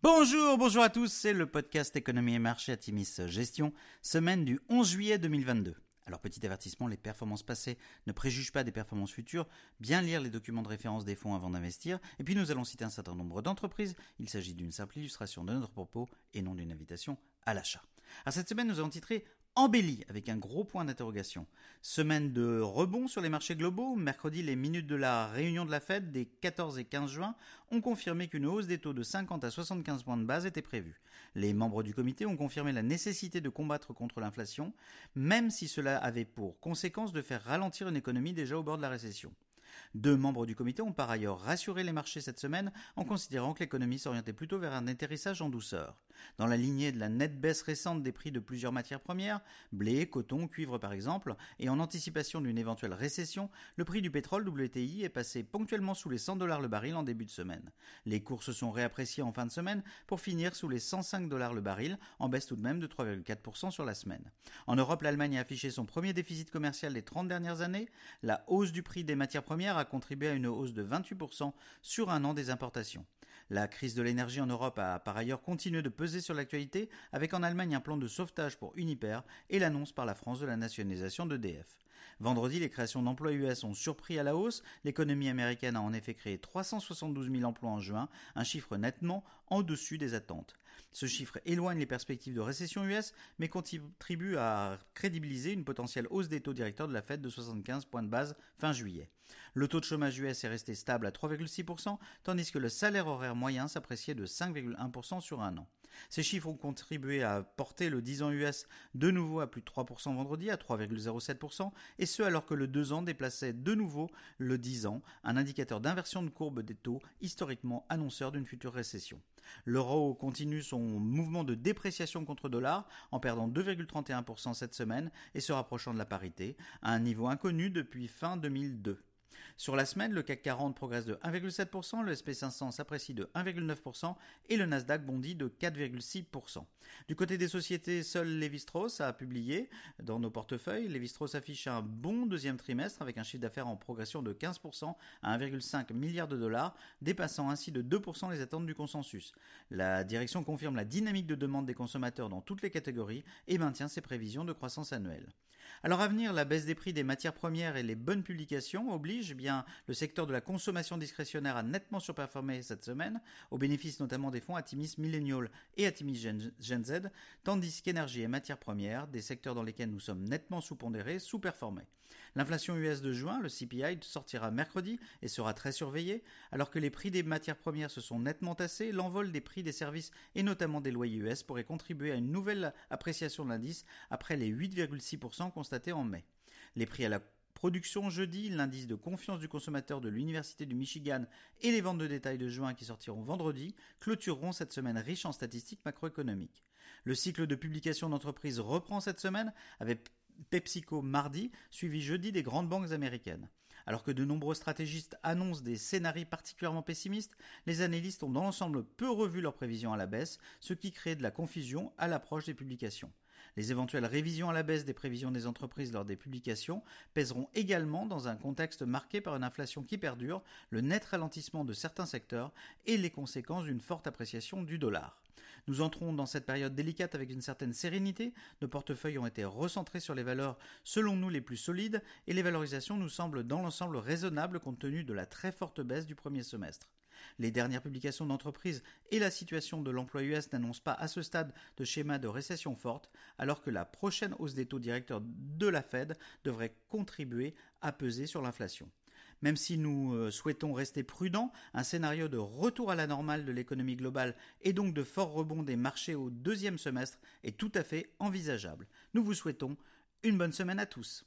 Bonjour, bonjour à tous, c'est le podcast Économie et Marché à Timis Gestion, semaine du 11 juillet 2022. Alors petit avertissement, les performances passées ne préjugent pas des performances futures, bien lire les documents de référence des fonds avant d'investir, et puis nous allons citer un certain nombre d'entreprises, il s'agit d'une simple illustration de notre propos et non d'une invitation à l'achat. Alors cette semaine nous allons titrer embellie avec un gros point d'interrogation. Semaine de rebond sur les marchés globaux. Mercredi, les minutes de la réunion de la Fed des 14 et 15 juin ont confirmé qu'une hausse des taux de 50 à 75 points de base était prévue. Les membres du comité ont confirmé la nécessité de combattre contre l'inflation, même si cela avait pour conséquence de faire ralentir une économie déjà au bord de la récession. Deux membres du comité ont par ailleurs rassuré les marchés cette semaine en considérant que l'économie s'orientait plutôt vers un atterrissage en douceur. Dans la lignée de la nette baisse récente des prix de plusieurs matières premières, blé, coton, cuivre par exemple, et en anticipation d'une éventuelle récession, le prix du pétrole WTI est passé ponctuellement sous les 100 dollars le baril en début de semaine. Les cours se sont réappréciés en fin de semaine pour finir sous les 105 dollars le baril, en baisse tout de même de 3,4% sur la semaine. En Europe, l'Allemagne a affiché son premier déficit commercial des 30 dernières années. La hausse du prix des matières premières a contribué à une hausse de 28% sur un an des importations. La crise de l'énergie en Europe a par ailleurs continué de peser sur l'actualité avec en Allemagne un plan de sauvetage pour Uniper et l'annonce par la France de la nationalisation d'EDF. Vendredi, les créations d'emplois US ont surpris à la hausse. L'économie américaine a en effet créé 372 000 emplois en juin, un chiffre nettement en dessus des attentes. Ce chiffre éloigne les perspectives de récession US, mais contribue à crédibiliser une potentielle hausse des taux directeurs de la Fed de 75 points de base fin juillet. Le taux de chômage US est resté stable à 3,6%, tandis que le salaire horaire moyen s'appréciait de 5,1% sur un an. Ces chiffres ont contribué à porter le 10 ans US de nouveau à plus de 3% vendredi, à 3,07%, et ce alors que le 2 ans déplaçait de nouveau le 10 ans, un indicateur d'inversion de courbe des taux historiquement annonceur d'une future récession. L'euro continue son mouvement de dépréciation contre dollar en perdant 2,31% cette semaine et se rapprochant de la parité, à un niveau inconnu depuis fin 2002. Sur la semaine, le CAC 40 progresse de 1,7%, le SP500 s'apprécie de 1,9% et le Nasdaq bondit de 4,6%. Du côté des sociétés, seul Lévi-Strauss a publié dans nos portefeuilles. Lévi-Strauss affiche un bon deuxième trimestre avec un chiffre d'affaires en progression de 15% à 1,5 milliard de dollars, dépassant ainsi de 2% les attentes du consensus. La direction confirme la dynamique de demande des consommateurs dans toutes les catégories et maintient ses prévisions de croissance annuelle. Alors à venir, la baisse des prix des matières premières et les bonnes publications obligent bien le secteur de la consommation discrétionnaire a nettement surperformé cette semaine, au bénéfice notamment des fonds Atimis Millennial et Atimis Gen, Z, tandis qu'énergie et matières premières, des secteurs dans lesquels nous sommes nettement sous-pondérés, sous-performaient. L'inflation US de juin, le CPI, sortira mercredi et sera très surveillé, alors que les prix des matières premières se sont nettement tassés, l'envol des prix des services et notamment des loyers US pourrait contribuer à une nouvelle appréciation de l'indice après les 8,6% constatés en mai. Les prix à la Production jeudi, l'indice de confiance du consommateur de l'Université du Michigan et les ventes de détail de juin qui sortiront vendredi clôtureront cette semaine riche en statistiques macroéconomiques. Le cycle de publication d'entreprises reprend cette semaine avec PepsiCo mardi, suivi jeudi des grandes banques américaines. Alors que de nombreux stratégistes annoncent des scénarios particulièrement pessimistes, les analystes ont dans l'ensemble peu revu leurs prévisions à la baisse, ce qui crée de la confusion à l'approche des publications. Les éventuelles révisions à la baisse des prévisions des entreprises lors des publications pèseront également dans un contexte marqué par une inflation qui perdure, le net ralentissement de certains secteurs et les conséquences d'une forte appréciation du dollar. Nous entrons dans cette période délicate avec une certaine sérénité, nos portefeuilles ont été recentrés sur les valeurs selon nous les plus solides et les valorisations nous semblent dans l'ensemble raisonnables compte tenu de la très forte baisse du premier semestre. Les dernières publications d'entreprises et la situation de l'emploi US n'annoncent pas à ce stade de schéma de récession forte, alors que la prochaine hausse des taux directeurs de la Fed devrait contribuer à peser sur l'inflation. Même si nous euh, souhaitons rester prudents, un scénario de retour à la normale de l'économie globale et donc de fort rebond des marchés au deuxième semestre est tout à fait envisageable. Nous vous souhaitons une bonne semaine à tous.